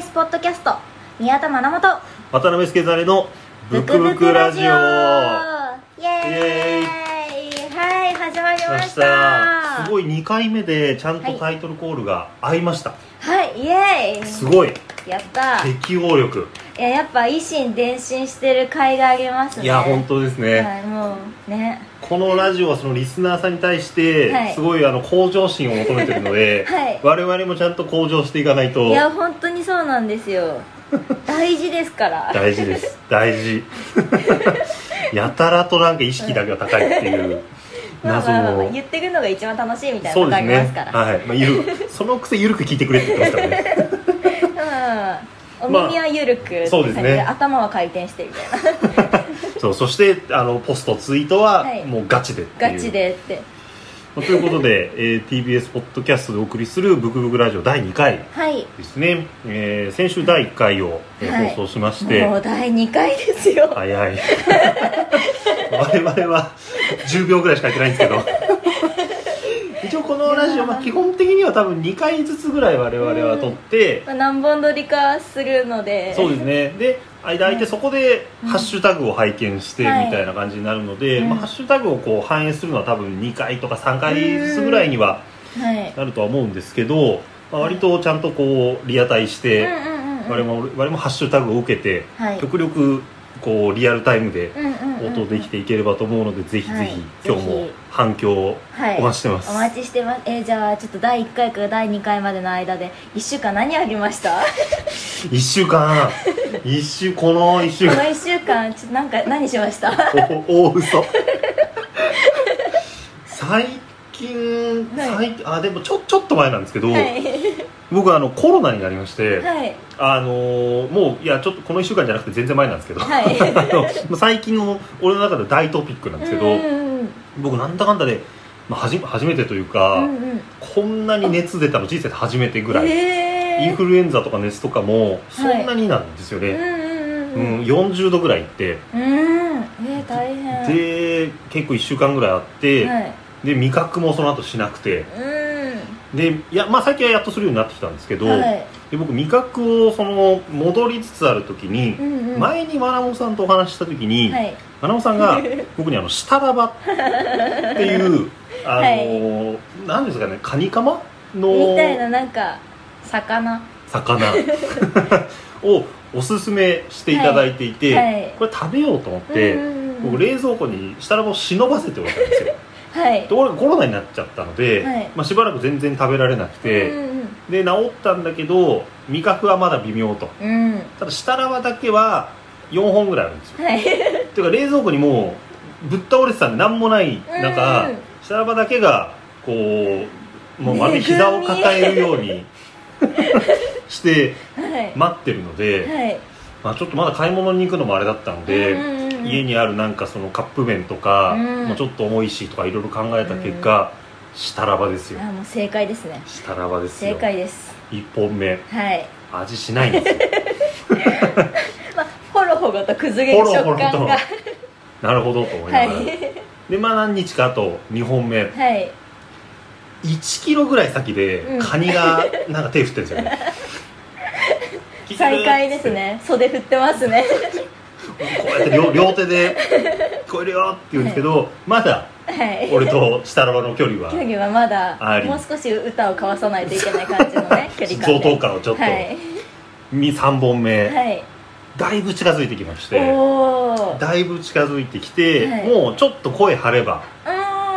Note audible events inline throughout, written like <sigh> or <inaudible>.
TBS ポッドキャスト宮田真奈本渡辺助れのブクブクラジオ。イエーイ。はい始まりました。すごい2回目でちゃんとタイトルコールが合いました、はいイエーイ。すごい。やった。適応力いややっぱ維心伝心してる甲斐がありますね。いや本当ですね、はいもうね。このラジオはそのリスナーさんに対してはい。すごいあの向上心を求めてるので、<laughs> はい。我々もちゃんと向上していかないと。いや本当にそうなんですよ。大事ですから。大事です。大事。<laughs> やたらとなんか意識だけは高いっていうまあ謎まあまあまあの。言ってくのが一番楽しいみたいなそうですとこありまねすから。はい、まあ、ゆる。そのくせゆるく聞いてくれって言ってますからね。<laughs> うんお耳はゆるくって感じそうですね。頭は回転してみたいな。<laughs> そうそしてあのポストツイートははい。もうガチでっていう。ガチでって。まあということで、えー TBS ポッドキャストでお送りする「ブクブクラジオ」第2回はい。ですね、えー先週第1回を、えーはい。放送しまして、もう第2回ですよ。早い。<laughs> 我々は10秒ぐらいしかやってないんですけどこのラジオ、まあ、基本的には多分2回ずつぐらい我々は撮って、まあ何本撮りかするので。そうですね。で間空いてそこでハッシュタグを拝見してみはいたいな感じになるので、うんまあ、ハッシュタグをこう反映するのは多分2回とか3回ずつぐらいにははい。なるとは思うんですけど、まあ、割とちゃんとこうリアタイして、うんうんうんうん。我々も我々もハッシュタグを受けて、はい。極力こうリアルタイムで応答できていければと思うので、ぜひぜひ、はい今日も反響をはい。お待ちしてます、お待ちしてます。えーじゃあちょっと第1回から第2回までの間で1週間何ありました？<laughs> 1週間。一週この1週。この間1週間ちょっとなんか何しました？お大嘘。最近、はい。最近あでもちょちょっと前なんですけど、はい僕あのコロナになりまして、はい。あのーもういやちょっとこの1週間じゃなくて全然前なんですけど、はい。<laughs> 最近の俺の中で大トピックなんですけど、僕なんだかんだで、まあ、はじ初めてというか、うんうんこんなに熱出たの人生で初めてぐらい、えー。インフルエンザとか熱とかもそんなになんですよね、うんうんうんううんん40度ぐらいいって。うん。えー、大変。で結構1週間ぐらいあって、はい。で味覚もその後しなくて。うでいや、まあ、最近はやっとするようになってきたんですけど、んはい。で僕味覚をその戻りつつある時に、うんうん前にマナモさんとお話しした時に、はい。マナモさんが <laughs> 僕にあのシタラバっていう <laughs> あの、はい。なんですかねカニカマのみたいななんか魚。魚。<laughs> をおすすめしていただいていて、はい。はい。これ食べようと思って、うんうんうん僕冷蔵庫にシタラバを忍ばせておいたんですよはい。ところがコロナになっちゃったので、はい。まあ、しばらく全然食べられなくて、うんうんで治ったんだけど味覚はまだ微妙と。うん。ただシタラバだけは4本ぐらいあるんですよ。はい。っ <laughs> ていうか冷蔵庫にもうぶっ倒れてたんで何もない中、うんシタラバだけがこうもうまるで膝を抱えるようにして <laughs> はい。待ってるので、はい。まあ、ちょっとまだ買い物に行くのもあれだったので、うんうんうん家にあるなんかそのカップ麺とか、うん。もうちょっと重いしとかいろいろ考えた結果、シタラバですよ。あもう正解ですね。シタラバです正よ解です。1本目。はい。味しないんですよ。<laughs> まあほろほろと崩れる食ほろほろと。感が。なるほどと思いはないがら、でまあ何日かあと2本目。はい。1キロぐらい先でうん。カニがなんか手振ってるんですよね。<laughs> 再開ですね。<laughs> 袖振ってますね。こうやって両両手で「聞こえるよ」って言うんですけど、まだはい。俺とシタラバの距離は距離はまだもう少し歌を交わさないといけない感じのね <laughs> 距離感相で当感をちょっと、はい、3本目、はい、だいぶ近づいてきましておおだいぶ近づいてきて、はい。もうちょっと声張れば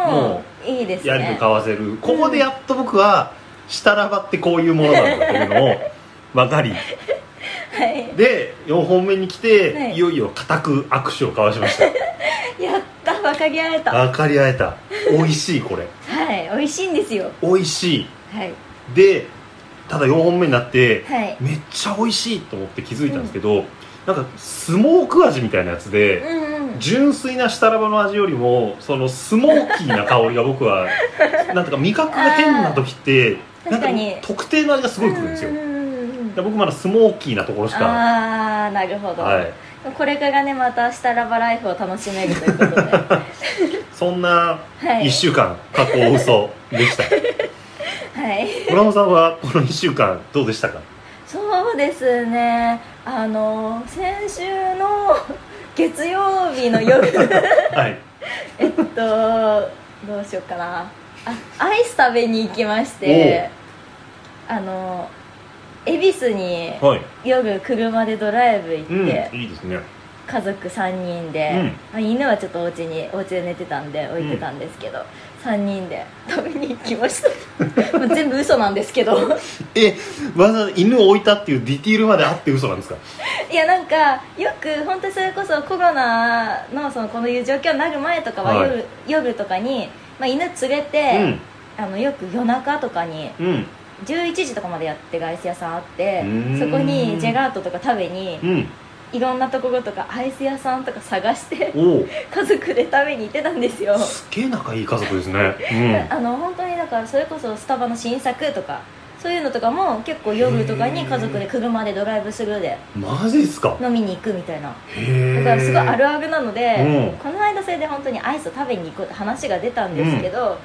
もうん。いいですね。やりと交わせる、ここでやっと僕はシタラバってこういうものなんだというのを <laughs> 分かりはい。で4本目に来て、はい。い、よいよ固く握手を交わしました。<laughs> やった分かり合えた。分かり合えた。美味しいこれ。はい美味しいんですよ。美味しい。はい。でただ4本目になって、はい。めっちゃ美味しいと思って気づいたんですけど、なんかスモーク味みたいなやつで、うんうん。純粋なシタラバの味よりもそのスモーキーな香りが僕はなんとか味覚が変な時ってなんか特定の味がすごいくるんですよ。うんうんうんうんで僕まだスモーキーなところしか。ああなるほど、はい。これからねまたシタラバライフを楽しめるということで。<laughs> そんなはい。1週間過去嘘でした。<laughs> はい。村野さんはこの1週間どうでしたか？そうですね。あの先週の <laughs> 月曜日の夜。はい。えっとどうしようかな。あアイス食べに行きまして。あの恵比寿にはい。夜車でドライブ行って、うんいいですね。家族3人で、うん。まあ、犬はちょっとお家にお家で寝てたんで置いてたんですけど、3人で <laughs> 食べに行きました。<laughs> 全部嘘なんですけど。<laughs> えわざわざ犬を置いたっていうディティールまであって嘘なんですか？いやなんかよく本当にそれこそコロナのそのこのいう状況になる前とかははい。夜,、夜とかに、まあ、犬連れて、あのよく夜中とかにうんうん11時とかまでやってるアイス屋さんあってそこにジェラートとか食べにうん。いろんなところとかアイス屋さんとか探して家族で食べに行ってたんですよ。すっげえ仲いい家族ですね。<laughs> あの本当にだからそれこそスタバの新作とかそういうのとかも結構夜とかに家族で車でドライブスルーでうんマジですか。飲みに行くみたいな。だからすごいあるあるなので、うん。この間それで本当にアイスを食べに行こうって話が出たんですけど、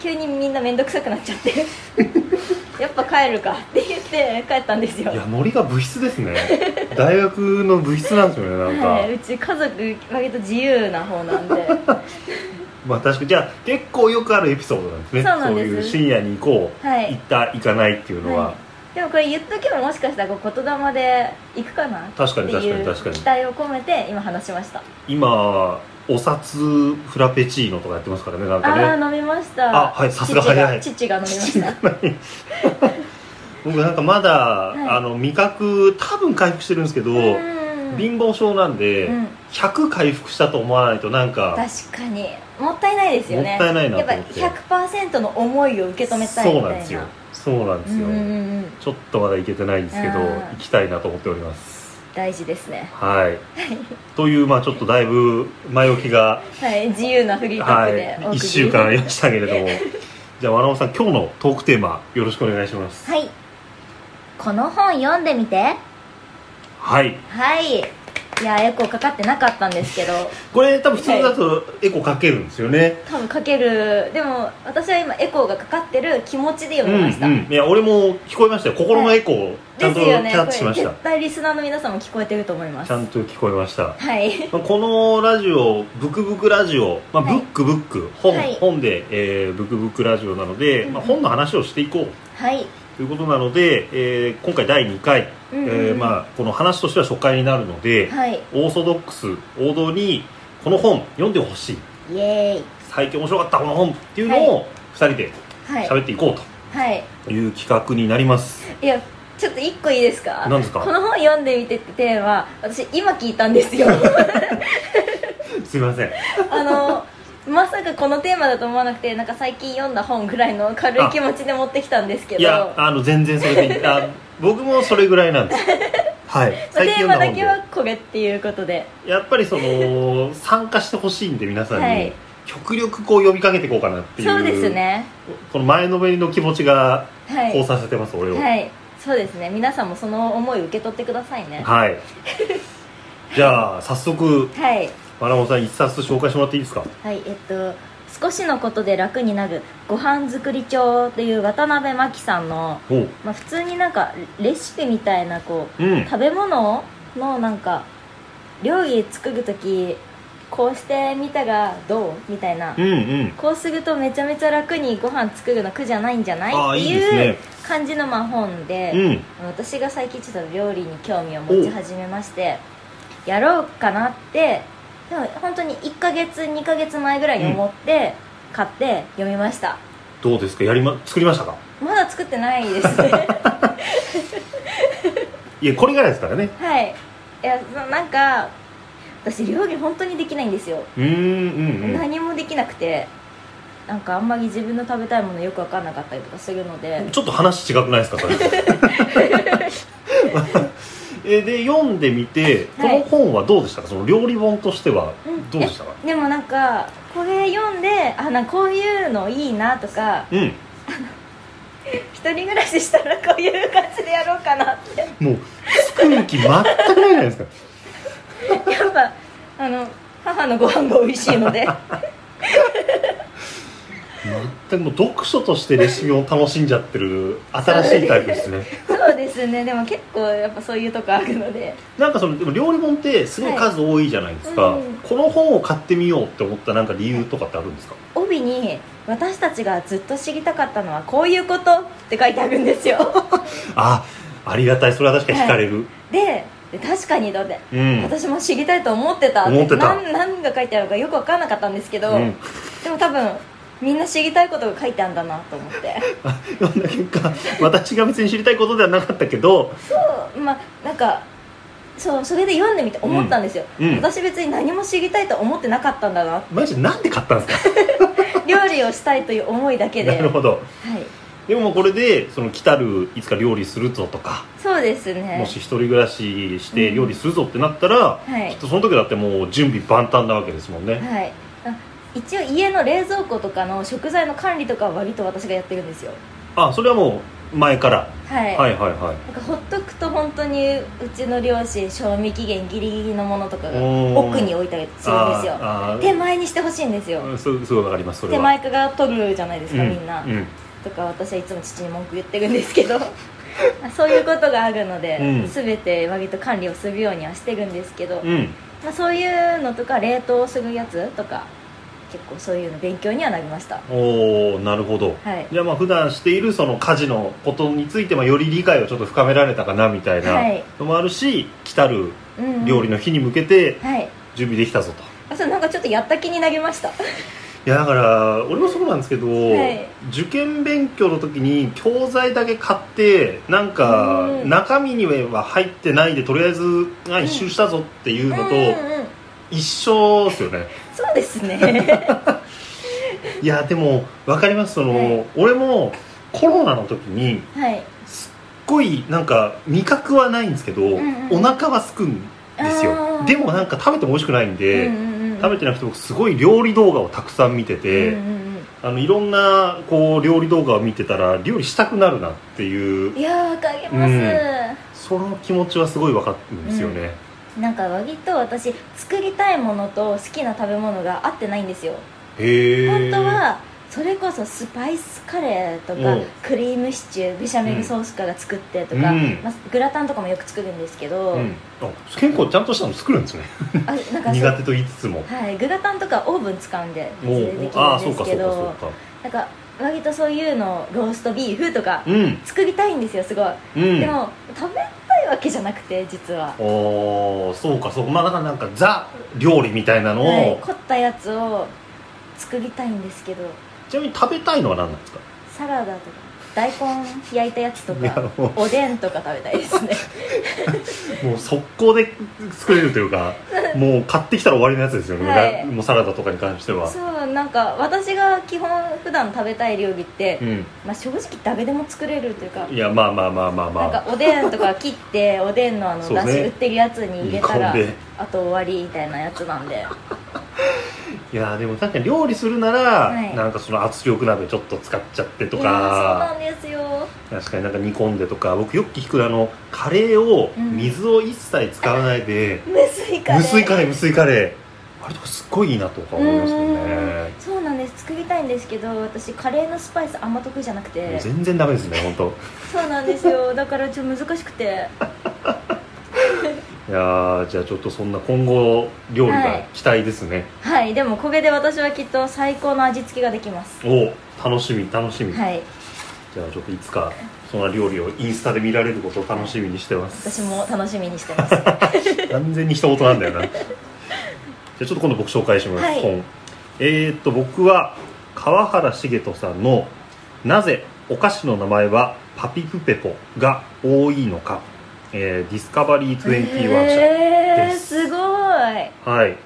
急にみんな面倒くさくなっちゃって。<laughs> やっぱ帰るかって言って帰ったんですよ。いやノリが物質ですね。大学の物質なんですよねなんか、はい、うち家族割と自由な方なんで。<laughs> まあ確かにじゃあ結構よくあるエピソードなんですね。そうなんです。いう深夜に行こう、はい。行った行かないっていうのは、はい。でもこれ言っとけばもしかしたら言霊で行くかな確かに確かに確かに。期待を込めて今話しました。今お札フラペチーノとかやってますからねなんかね。ああ飲みました。あはいさすが早い。父が父が飲みました。僕なんかまだ、い。あの味覚多分回復してるんですけど、うん。貧乏症なんで、うん。100回復したと思わないとなんか確かに。もったいないですよね。もったいないなと思って。やっぱ100%の思いを受け止めたいみたいな。そうなんですよ。そうなんですよ、うんうんうんちょっとまだ行けてないんですけどあー行きたいなと思っております大事ですね。はい。というまあちょっとだいぶ前置きがはい自由なフリートーはクでお送いり1週間ありましたけれども。<laughs> じゃあわらおさん今日のトークテーマよろしくお願いします。はい。この本読んでみて。はい。はいいやエコーかかってなかったんですけど。これ多分普通だとエコかけるんですよね、多分かける。でも私は今エコーがかかってる気持ちで読みました、うんうん、いや俺も聞こえましたよ。心のエコーちゃんとキャッチしました、これ絶対リスナーの皆さんも聞こえてると思います。ちゃんと聞こえました。はい。まあこのラジオ「ブクブクラジオ」まあ、はい。ブックブック。本,、はい。本で、えーブクブクラジオなので、うんうん。まあ、本の話をしていこう。はいということなので、えー今回第2回、うんうんうん。えーまあ、この話としては初回になるので、はい。オーソドックス王道にこの本読んでほしい。イエーイ。最近面白かったこの本っていうのを2人ではい。喋っていこうはい。という企画になります、いやちょっと一個いいですか？何ですか？この本読んでみてってテーマ私今聞いたんですよ。<laughs> すいません。あのまさかこのテーマだと思わなくてなんか最近読んだ本ぐらいの軽い気持ちで持ってきたんですけど。いやあの全然それでいい。<laughs> あ僕もそれぐらいなんです。はい。テーマだけはこれっていうことで。やっぱりその <laughs> 参加してほしいんで皆さんに、はい。極力こう呼びかけていこうかなっていう。そうですね。この前のめりの気持ちがはい。こうさせてます、俺を。はい。そうですね。皆さんもその思い受け取ってくださいね。はい。<laughs> じゃあ早速。はいマラモさん一冊紹介してもらっていいですか？はいえっと少しのことで楽になるご飯作り帳っていう渡辺真紀さんの、まあ、普通になんかレシピみたいなこううん。食べ物のなんか料理作る時こうしてみたらどうみたいな、うんうん。こうするとめちゃめちゃ楽にご飯作るの苦じゃないんじゃない？っていう感じのまあ本で、うん。私が最近ちょっと料理に興味を持ち始めましてやろうかなってでも本当に1ヶ月2ヶ月前ぐらいに思って買って読みました、どうですか？やりま作りましたか？まだ作ってないです。ね <laughs> いやこれぐらいですからね。はい。いやなんか私料理本当にできないんですよ、うーんうんうん。何もできなくてなんかあんまり自分の食べたいものよく分かんなかったりとかするので。ちょっと話違くないですか？それ <laughs> えで読んでみてこの本はどうでしたか、その料理本としてはうんどうでしたか？えでもなんかこれ読んであなんかこういうのいいなとかうん。<laughs> 一人暮らししたらこういう感じでやろうかなって。もう作る気全くないじゃないですか。<laughs> やっぱあの母のご飯が美味しいので <laughs> 全くもう読書としてレシピを楽しんじゃってる新しいタイプですね。そうですね。でも結構やっぱそういうとこあるので。なんかそのでも料理本ってすごい数多いじゃないですか、はいうん。この本を買ってみようって思ったなんか理由とかってあるんですか？帯に「私たちがずっと知りたかったのはこういうこと」って書いてあるんですよ。<laughs> あありがたい。それは確かに惹かれる、<laughs> でで確かにだって、うん。私も知りたいと思ってた思ってた。なん何が書いてあるかよく分からなかったんですけど、うん。でも多分みんな知りたいことが書いてあるんだなと思って。あ読んだ結果私が別に知りたいことではなかったけど。そうまあなんかそうそれで読んでみて思ったんですよ、うん。うん。私別に何も知りたいと思ってなかったんだな。マジでなんで買ったんですか？<laughs> 料理をしたいという思いだけで。なるほど。はい。でもこれでその来たるいつか料理するぞとか、そうですね。もし一人暮らしして料理するぞってなったら、はい。きっとその時だってもう準備万端なわけですもんね、はい。あ一応家の冷蔵庫とかの食材の管理とかは割と私がやってるんですよ。あそれはもう前から、はい、はいはいはい。なんかほっとくと本当にうちの両親賞味期限ギリギリのものとかが奥に置いたりするんですよ。手前にしてほしいんですよ。うんすすごいわかりますそれは。手前から取るじゃないですか、うん。みんな、うん。とか私はいつも父に文句言ってるんですけど。<laughs> そういうことがあるので、うん。全て割と管理をするようにはしてるんですけど、うん。まあ、そういうのとか冷凍するやつとか結構そういうの勉強にはなりました。おおなるほど、はい。じゃあまあ普段しているその家事のことについてまあより理解をちょっと深められたかなみたいなはい。のもあるし、来たるうんうん。料理の日に向けてはい。準備できたぞと、あそうなんかちょっとやった気になりました。いやだから俺もそうなんですけど、い。受験勉強の時に教材だけ買ってなんかうん中身には入ってないでとりあえずあ一周したぞっていうのとうんうん一緒ですよね、そうですね。<laughs> いやでも分かります。その、はい。俺もコロナの時にはい。すっごいなんか味覚はないんですけど、んうん。お腹はすくんですよ。でもなんか食べても美味しくないんで、うんうんうん食べてなくて僕すごい料理動画をたくさん見てて、うんうんうんあのいろんなこう料理動画を見てたら料理したくなるなっていういやーわかります、うん。その気持ちはすごい分かるんですよね、なんか割と私作りたいものと好きな食べ物が合ってないんですよ。へえ本当はそれこそスパイスカレーとかうん。クリームシチューベシャメルソースから作ってとか、うん。まあ、グラタンとかもよく作るんですけど、うん、あ結構ちゃんとしたの作るんですね。あなんか苦手と言いつつも。はい、グラタンとかオーブン使うんでお別にできるんですけどかなんか割とそういうのローストビーフとかうん。作りたいんですよすごい、うん。でも食べたいわけじゃなくて実は、おーそうかそうか。まあだからなんかザ料理みたいなのを、はい、凝ったやつを作りたいんですけど。ちなみに食べたいのは何なんですか？サラダとか大根焼いたやつといやかもう。おでんとか食べたいですね。<laughs> もう速攻で作れるというかもう買ってきたら終わりのやつですよね、はい。もうサラダとかに関しては。そうなんか私が基本普段食べたい料理って、うん。まあ、正直誰でも作れるというかいやまあまあまあまあまあなんかおでんとか切っておでんのあのそうね。だし売ってるやつに入れたら、煮込んで。あと終わりみたいなやつなんでいやでも確かに料理するなら、はい。なんかその圧力鍋ちょっと使っちゃってといそうなかんですよ。確かになんか煮込んでとか。僕よく聞くあのカレーをうん。水を一切使わないで、無水カレー無水カレー。無水カレー。あれとかすっごいいいなとか思いますようん。ねそうなんです。作りたいんですけど私カレーのスパイスあんま得意じゃなくもうて。全然ダメですね本当。そうなんですよ。だからちょっと難しくていやーじゃあちょっとそんな今後料理が期待ですね、はい。でもこれで私はきっと最高の味付けができます。お楽しみ楽しみ、はい。じゃあちょっといつかそんな料理をインスタで見られることを楽しみにしてます。私も楽しみにしてます。<laughs> 完全に一言なんだよな。じゃあちょっと今度僕紹介します、はい。本。えー、っと僕は川原茂人さんの「なぜお菓子の名前はパピプペポが多いのか」えーディスカバリー21社、えー、です。すごい。はい。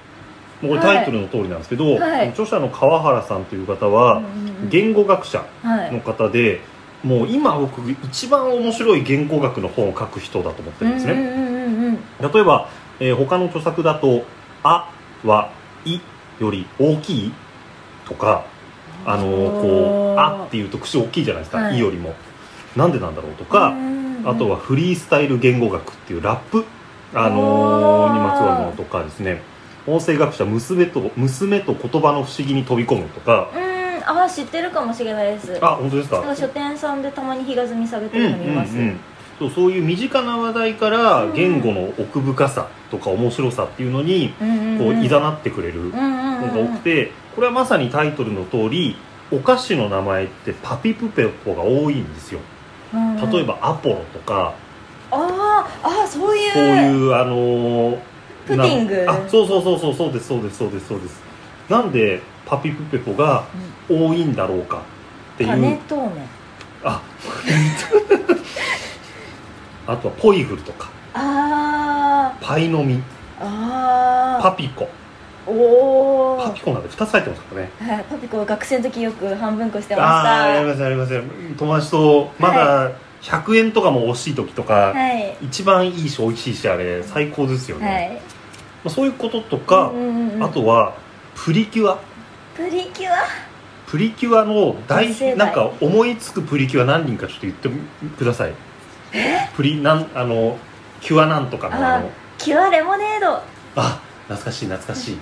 もうこれタイトルの通りなんですけど、はい。著者の川原さんという方は、うんうんうん言語学者はい。の方でもう今僕一番面白い言語学の本を書く人だと思ってるんですね、うんうんうんうんうん。例えば、えー他の著作だと「あ」は「い」より大きい？とかあのーこう「あ」っていうと口大きいじゃないですか「はい。い」よりも。なんでなんだろう？とか、あとはフリースタイル言語学っていうラップ、あのーにまつわるものとかですね。音声学者娘と娘と言葉の不思議に飛び込むとか。うん。ああ知ってるかもしれないです。あ本当ですか？なんか書店さんでたまに日が積み下げてるの見ます、うんうんうん。そうそういう身近な話題からうん。言語の奥深さとか面白さっていうのにこううん。いざなってくれるのが多くてこれはまさにタイトルの通りお菓子の名前ってパピプペポが多いんですよ例えばアポロとか。あーあーそういう。そういうあのープディング。なあそうそうそうそうそうですそうですそうですそうです。なんでパピプペポが多いんだろうかっていう。パネトーネああとはポイフルとか。あパイの実。ーあー。パピコおおパピコなんて2つ入ってますからね。はい、パピコ学生の時よく半分こしてまああーやりしますやります。友達とまだ100円とかも惜しい時とか、たはい。一番いいし美味しいしあれ最高ですよね、はい。まあ、そういうこととか、うんうんうんあとはプリキュア。プリキュア？プリキュアの大なんか思いつくプリキュア何人かちょっと言ってください。プリなんあのキュアなんとかのああのキュアレモネード。あ懐かしい懐かしい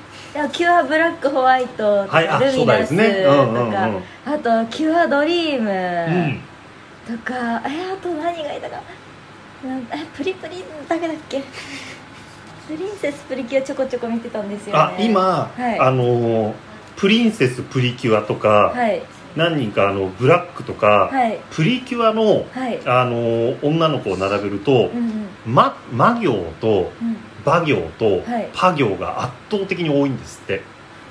キュアブラックホワイトとか、はいあルミナスとか、ね。うんうんうん。あとキュアドリーム、うん。とかえあと何がいたか。なんえプリプリだけだっけ。プリンセスプリキュアちょこちょこ見てたんですよね。あ今、はい。あのプリンセスプリキュアとか、はい。何人かあのブラックとか、はい。プリキュアのはい。あの女の子を並べるとうんうん。ま魔行とうん馬行とはい。パ行が圧倒的に多いんですって、へ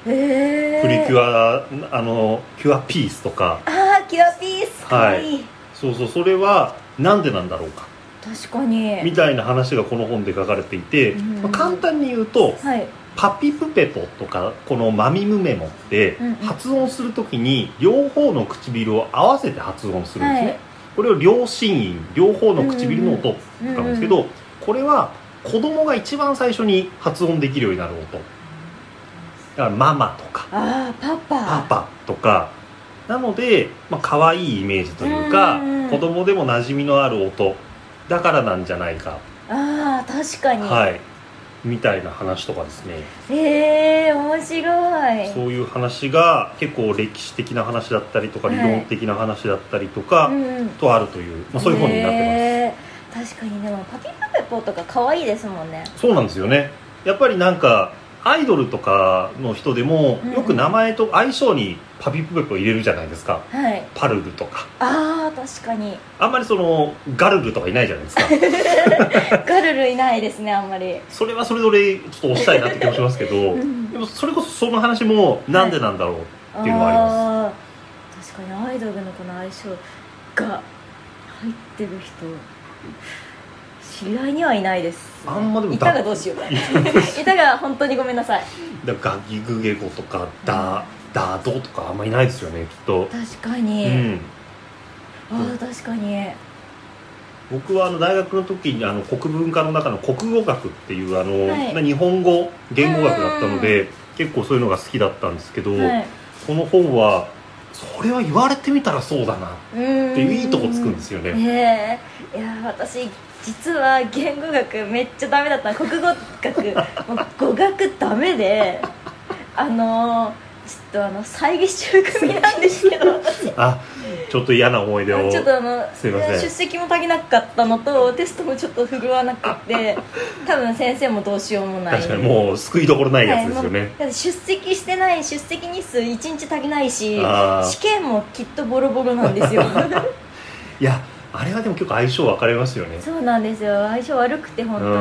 えプリキュアあのキュアピースとか。あーキュアピースかわいい、そうそうそれはなんでなんだろうか。確かに。みたいな話がこの本で書かれていて、うんまあ簡単に言うとはい。パピプペポとかこのマミムメモってうんうん。発音するときに両方の唇を合わせて発音するんですね、はい。これを両心音両方の唇の音なんですけど、これは子供が一番最初に発音できるようになる音だからママとか。ああパパ。パパとか。なので、まあ可愛いイメージというかうんうん子供でも馴染みのある音。だからなんじゃないか、ああ確かに、はい。みたいな話とかですね。へえ面白い。そういう話が結構歴史的な話だったりとかはい。理論的な話だったりとか、うんうん。とあるという、まあ、そういう本になってへー確かにでもパピプペポとか可愛いですもんね。そうなんですよね。やっぱりなんかアイドルとかの人でもうんよく名前と相性にパピプペポ入れるじゃないですか。はい。パルルとか。ああ確かに。あんまりそのガルルとかいないじゃないですか。<laughs> ガルルいないですねあんまり。それはそれぞれちょっと押したいなって気もしますけどん。でもそれこそその話もなんでなんだろうっていうのはあります、あー確かにアイドルのこの相性が入ってる人知り合いにはいないです。あんまでもいたがどうしよういたが。本当にごめんなさい。だガギグゲゴとかダダドとかあんまりいないですよねきっと、確かうに、ん、ああ確かに。僕はあの大学の時にあの国文科の中の国語学っていうあの、はい。まあ日本語言語学だったので結構そういうのが好きだったんですけど、はい。この本はそれは言われてみたらそうだなっていういいとこつくんですよね、いや私実は言語学めっちゃダメだった。国語学。<laughs> 語学ダメで。あのちょっとあの猜疑集組なんですけど。私 <laughs> あちょっと嫌な思い出を。ちょっとあのすいません。出席も足りなかったのとテストもちょっと振るわなくて <laughs> 多分先生もどうしようもない。確かにもう救いどころないやつですよね、はいもうだって出席してない出席日数1日足りないし試験もきっとボロボロなんですよ。<laughs> いやあれはでも結構相性分かれますよね。そうなんですよ。相性悪くて本当に。う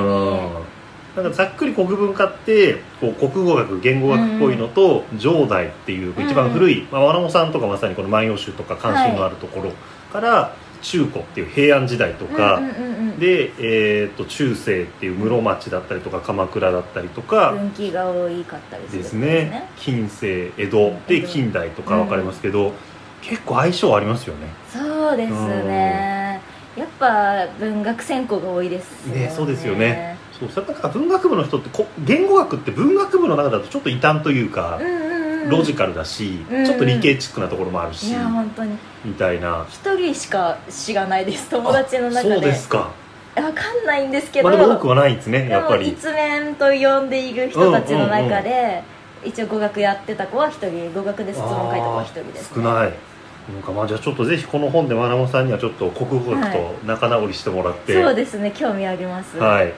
んなんかざっくり国文化ってこう国語学言語学っぽいのと上代っていう一番古い、まあ、和野さんとかまさにこの「万葉集」とか関心のあるところから中古っていう平安時代とか、で、えー、と中世っていう室町だったりとか鎌倉だったりとか分岐が多かったりですね。近世江戸で近代とか分かりますけど、結構相性ありますよね。そうですね。やっぱ文学専攻が多いですよねそうですよねそうそれだから文学部の人ってこ言語学って文学部の中だとちょっと異端というかうん、うんうん。ロジカルだし、うんちょっと理系チックなところもあるいし、や本当に。みたいな。一人しか知らないです友達の中で。そうですか、わかんないんですけど、まあ、でも多くはないですねやっぱり。一面と呼んでいる人たちの中で、一応語学やってた子は一人語学で卒論書いた子は一人です、ね、少ない。なんかまあじゃあちょっとぜひこの本でマナモさんにはちょっと国語学と仲直りしてもらって、そうですね興味あります。はい、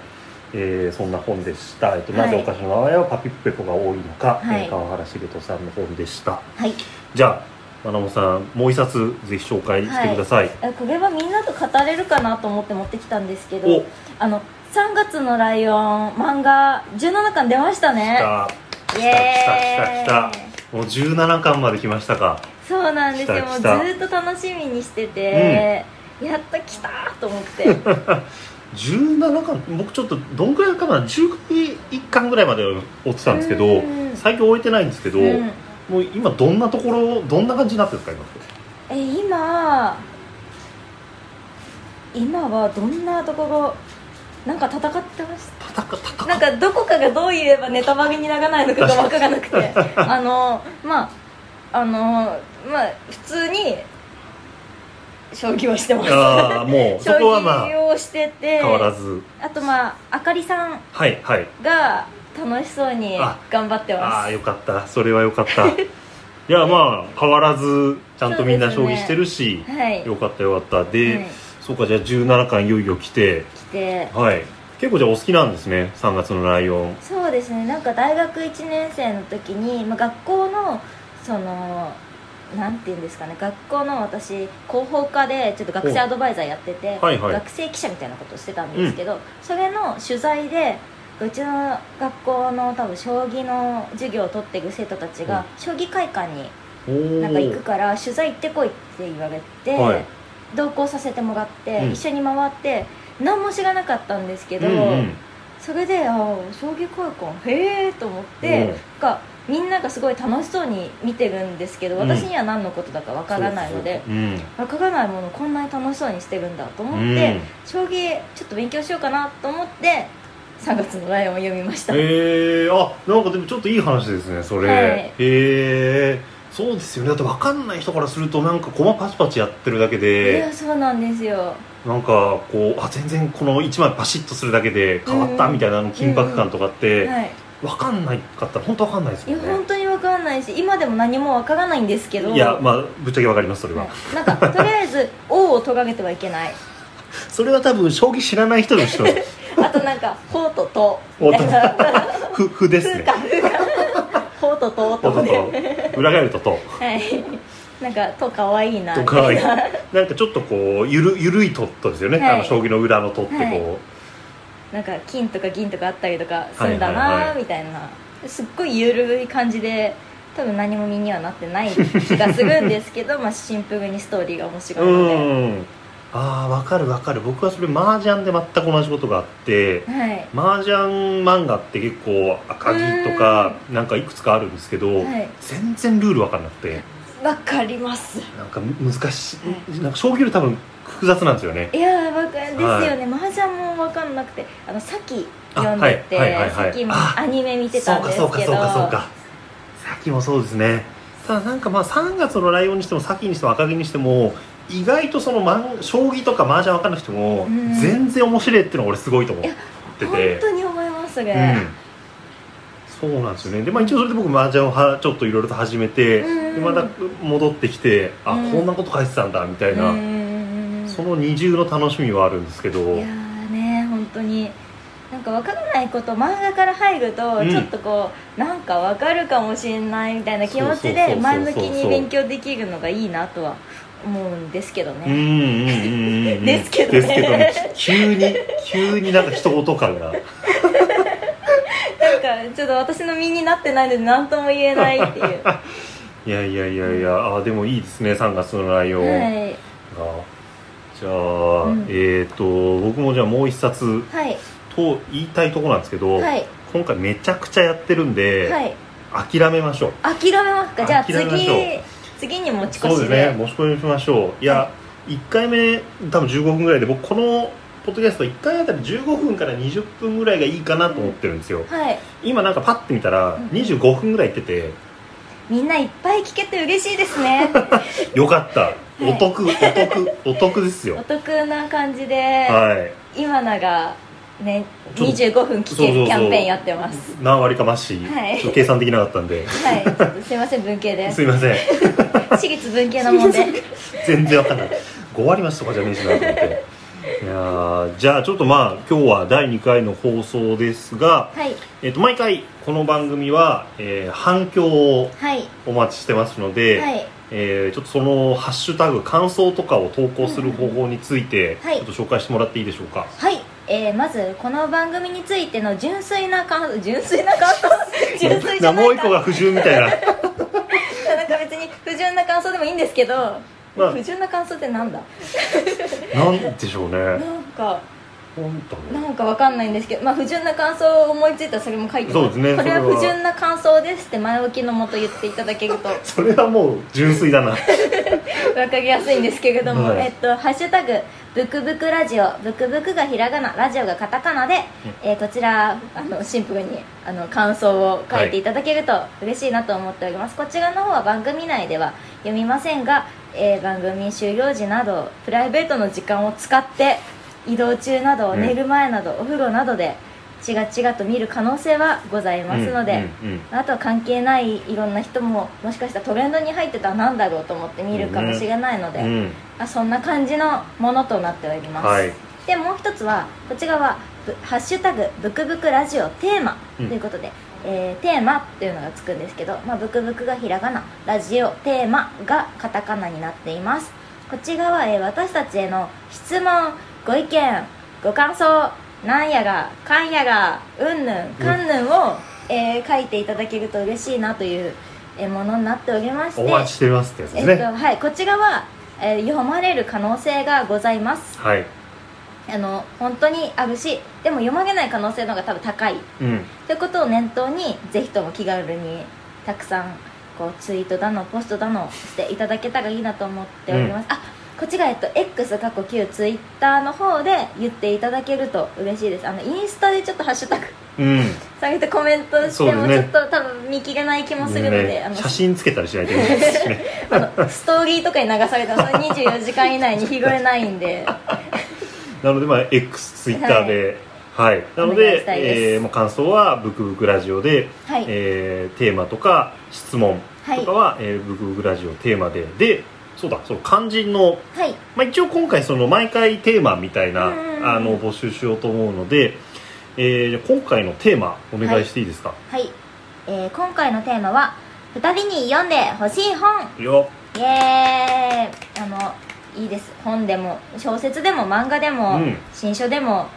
えーそんな本でした、えっと、はいなぜお菓子の名前はパピプペポが多いのか、はい。えー川原茂人さんの本でした。はい。じゃあマナモさんもう一冊ぜひ紹介してください、えこれはみんなと語れるかなと思って持ってきたんですけどお。あの3月のライオン漫画17巻出ましたね。来た。来た来た来たもう17巻まで来ましたか。そうなんですよ。もうずっと楽しみにしてて、やっと来たと思って <laughs> 17巻？僕ちょっとどんくらいかな？11巻ぐらいまで追ってたんですけどうん。最近終えてないんですけど、うん。もう今どんなところどんな感じになってるんですか今え今今はどんなところなんか戦ってました戦戦なんかどこかがどう言えばネタバレにならないのかが分からなくて。<laughs> あのまああのまあ普通に将棋をしてます。ああもう <laughs> そ将こはまあ棋をしてて変わらず。あとまああかりさんはいはい。が楽しそうにあ頑張ってあます。あよかった。それはよかった。<laughs> いやまあ変わらずちゃんとみんな将棋してるし、はい。よかったよかった。で、はい。そうかじゃあ17巻いよいよ来て来て。はい。結構じゃあお好きなんですね3月のライオン。そうですね。なんか大学1年生の時に、まあ、学校のそのなんていうんですかね学校の私広報課でちょっと学生アドバイザーやってて、はいはい。学生記者みたいなことをしてたんですけど、それの取材でうちの学校の多分将棋の授業を取ってる生徒たちが、将棋会館になんか行くから取材行ってこいって言われて、はい。同行させてもらって、うん。一緒に回って何も知らなかったんですけど、うんうん。それでああ将棋会館へえと思って、みんながすごい楽しそうに見てるんですけどうん。私には何のことだかわからないので、そうそうわからないものこんなに楽しそうにしてるんだと思って、うん。将棋ちょっと勉強しようかなと思って3月のライオンを読みました、うん、へえあなんかでもちょっといい話ですねそれ、はい。へえそうですよね。だって分かんない人からするとなんか駒パチパチやってるだけいでやそうなんですよ。なんかこうあ全然この1枚パシッとするだけで変わったうん。みたいなあの緊迫感とかってはい分かんないかったら本当分かんないですいやもんね。本当にわかんないし今でも何もわからないんですけど。いやまあぶっちゃけ分かりますそれは、はいなんかとりあえず <laughs> 王を取られてはいけない。それは多分将棋知らない人の人 <laughs> あとなんか「ほうとと」みたいなふふですね。ほうととととと。でと裏返るとと。はい。なんか「とかわいいな」とかわい。なんかちょっとこうゆるゆるいとっとですよね、はい。あの将棋の裏のとってこう、はいなんか金とか銀とかあったりとかするんだはい。はいはないみたいな。すっごいゆるい感じで多分何も身にはなってない気がするんですけど <laughs> まあシンプルにストーリーが面白いので。うん。ああ分かる分かる。僕はそれ麻雀で全く同じことがあってはい。麻雀漫画って結構赤木とかなんかいくつかあるんですけど、はい。全然ルール分かんなくて。わかります。なんか難しい。なんか将棋より多分複雑なんですよね。いやーわかですよね、麻雀も分かんなくてあのさっき読んでて、あはいはいさっきもあアニメ見てたんですけど。そうかそうかそうかさっきもそうですね。ただなんかまあ3月のライオンにしてもさっきにしても赤木にしても意外とその将棋とか麻雀分かんなくてもうん。全然面白いっていうのが俺すごいと思って本て当に思いますそれ、うん。そうなんですよね。で、まあ、一応それで僕麻雀をはちょっといろいろと始めて、うん。でまた戻ってきてあ、うん。こんなこと書いてたんだみたいな、うんその二重の楽しみはあるんですけど。いやーね本当に。なんか分からないこと漫画から入るとうん。ちょっとこう、なんか分かるかもしれないみたいな気持ちで前向きに勉強できるのがいいなとは思うんですけどうんね、うんうんうんうん。<laughs> ですけどね。ね。急に急になんか一言感が。<laughs> なんかちょっと私の身になってないので何とも言えないっていう。<laughs> いやいやいやいや。あでもいいですね3月の内容。が、はいじゃあ、うん。えっ、と僕もじゃあもう一冊はい。と言いたいところなんですけど、はい。今回めちゃくちゃやってるんで、はい。諦めましょう。諦めますか？じゃあ次次に持ち越そうですしでね持ち込みしましょう。い。や、は1回目多分15分ぐらいで僕このポッドキャスト1回あたり15分から20分ぐらいがいいかなと思ってるんですよ、はい。今なんかパッて見たらうん。25分ぐらい言っててみんないっぱい聞けて嬉しいですね。<laughs> よかった。い。お得、お得お得ですよ。お得な感じで、はい。今ながねちょっと25分聞けるキャンペーンやってます。何割かまっし、はい。計算できなかったんで。はい。すいません文系で。す <laughs> すいません。私立文系なもんで。<laughs> 全然わかんない。5割増しとかじゃねえしなと思っていやーじゃあちょっとまあ今日は第2回の放送ですが、はい。えっと毎回この番組は、えー反響をはい。お待ちしてますので、はい。えーちょっとそのハッシュタグ感想とかを投稿する方法について、はい。ちょっと紹介してもらっていいでしょうか？はい、えー、まずこの番組についての純粋な感純粋な感想？<laughs> 純粋じゃないもう一個が不純みたいな。なんか別に不純な感想でもいいんですけど、まあ。不純な感想ってなんだ？なんでしょうね。なんか。なんかわかんないんですけど、まあ、不純な感想を思いついたらそれも書いてそうですねこれは不純な感想ですって前置きのもと言っていただけると。<laughs> それはもう純粋だな。<laughs> わかりやすいんですけれども、はい。えっと、ハッシュタグブクブクラジオ。ブクブクがひらがなラジオがカタカナで、えーこちらあのシンプルにあの感想を書いていただけると嬉しいなと思っております、こちらの方は番組内では読みませんが、えー番組終了時などプライベートの時間を使って移動中などうん。寝る前など、お風呂などでちがちがと見る可能性はございますので、うんうんうん。あとは関係ないいろんな人ももしかしたらトレンドに入ってたらなんだろうと思って見るかもしれないので、うん。あそんな感じのものとなっております、はい。でもう一つはこちらはぶ「ハッシュタグブクブクラジオテーマ」ということで、えーテーマっていうのがつくんですけど、まあ、ブクブクがひらがなラジオテーマがカタカナになっています。こちらは、えー私たちへの質問ご意見ご感想なんやがかんやがうんぬんかんぬんを、えー書いていただけると嬉しいなという、えーものになっておりましてお待ちしてますってやつですね、えっとはい、こちらは、えー読まれる可能性がございます。はいあの本当にあるしでも読まれない可能性の方が多分高い。うん。ということを念頭にぜひとも気軽にたくさんこうツイートだのポストだのしていただけたらいいなと思っております、あこっちが、えっと、X 過去旧ツイッターの方で言っていただけると嬉しいです。あのインスタでちょっとハッシュタグうん。下げてコメントしてもねちょっと多分見切れない気もするので、あのね写真つけたりしないといけないですしね。<laughs> あのストーリーとかに流されたらそれ24時間以内に拾えないんでなのでまあ X ツイッターではい、なのお願いでしたいです。えーもう感想はブクブクラジオで、はい。えーテーマとか質問とかは、えーブクブクラジオテーマで。でそうだその肝心のはい。まあ、一応今回その毎回テーマみたいな、あの募集しようと思うので、えー今回のテーマお願いしていいですか、はい、えー今回のテーマは「2人に読んでほしい本。よ」イエーイ。あのいいです。本でも小説でも漫画でも、うん。新書でも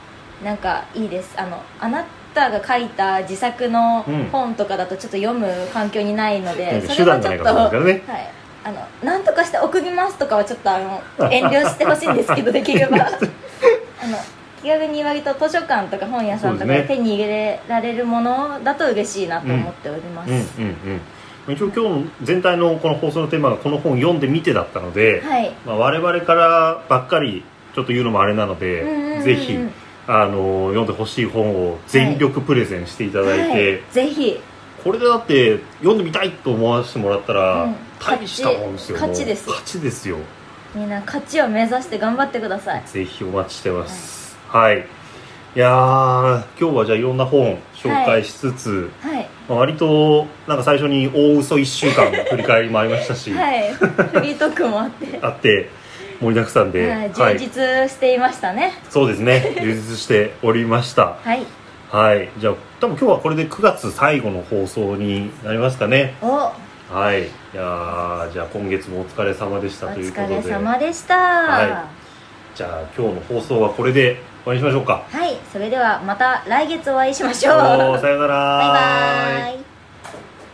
なんかいいです。あのあなたが書いた自作のうん。本とかだとちょっと読む環境にないので、なんかそれはちょっとね。はい。あのなんとかして送りますとかはちょっとあの遠慮してほしいんですけどできれば。<laughs> あの気軽に割と図書館とか本屋さんとかで手に入れられるものだと嬉しいなと思っております、うんうんうん一応今日の全体のこの放送のテーマがこの本読んでみてだったので、はい。まあ、我々からばっかりちょっと言うのもあれなので、うんうんうんぜひあの読んでほしい本を全力プレゼンしていただいて、はい、ぜひ。これでだって読んでみたいと思わせてもらったら、うん。大したもんですよ。勝ちです。勝ちですよ。みんな勝ちを目指して頑張ってください。ぜひお待ちしてます。はい、い、やー今日はじゃあいろんな本紹介しつつ、はい。まあ割となんか最初に大嘘1週間振り返りもありましたし、はい。フリートークもあって。<laughs> あって盛りだくさんで、はい、充実していましたね。そうですね。充実しておりました。はい。はい。じゃあ多分今日はこれで9月最後の放送になりますかね。お。おはい。いやーじゃあ今月もお疲れ様でしたということで。疲れ様でした。はじゃあ今日の放送はこれで終わりにしましょうか。はい、それではまた来月お会いしましょう。さよなら。バイバーイ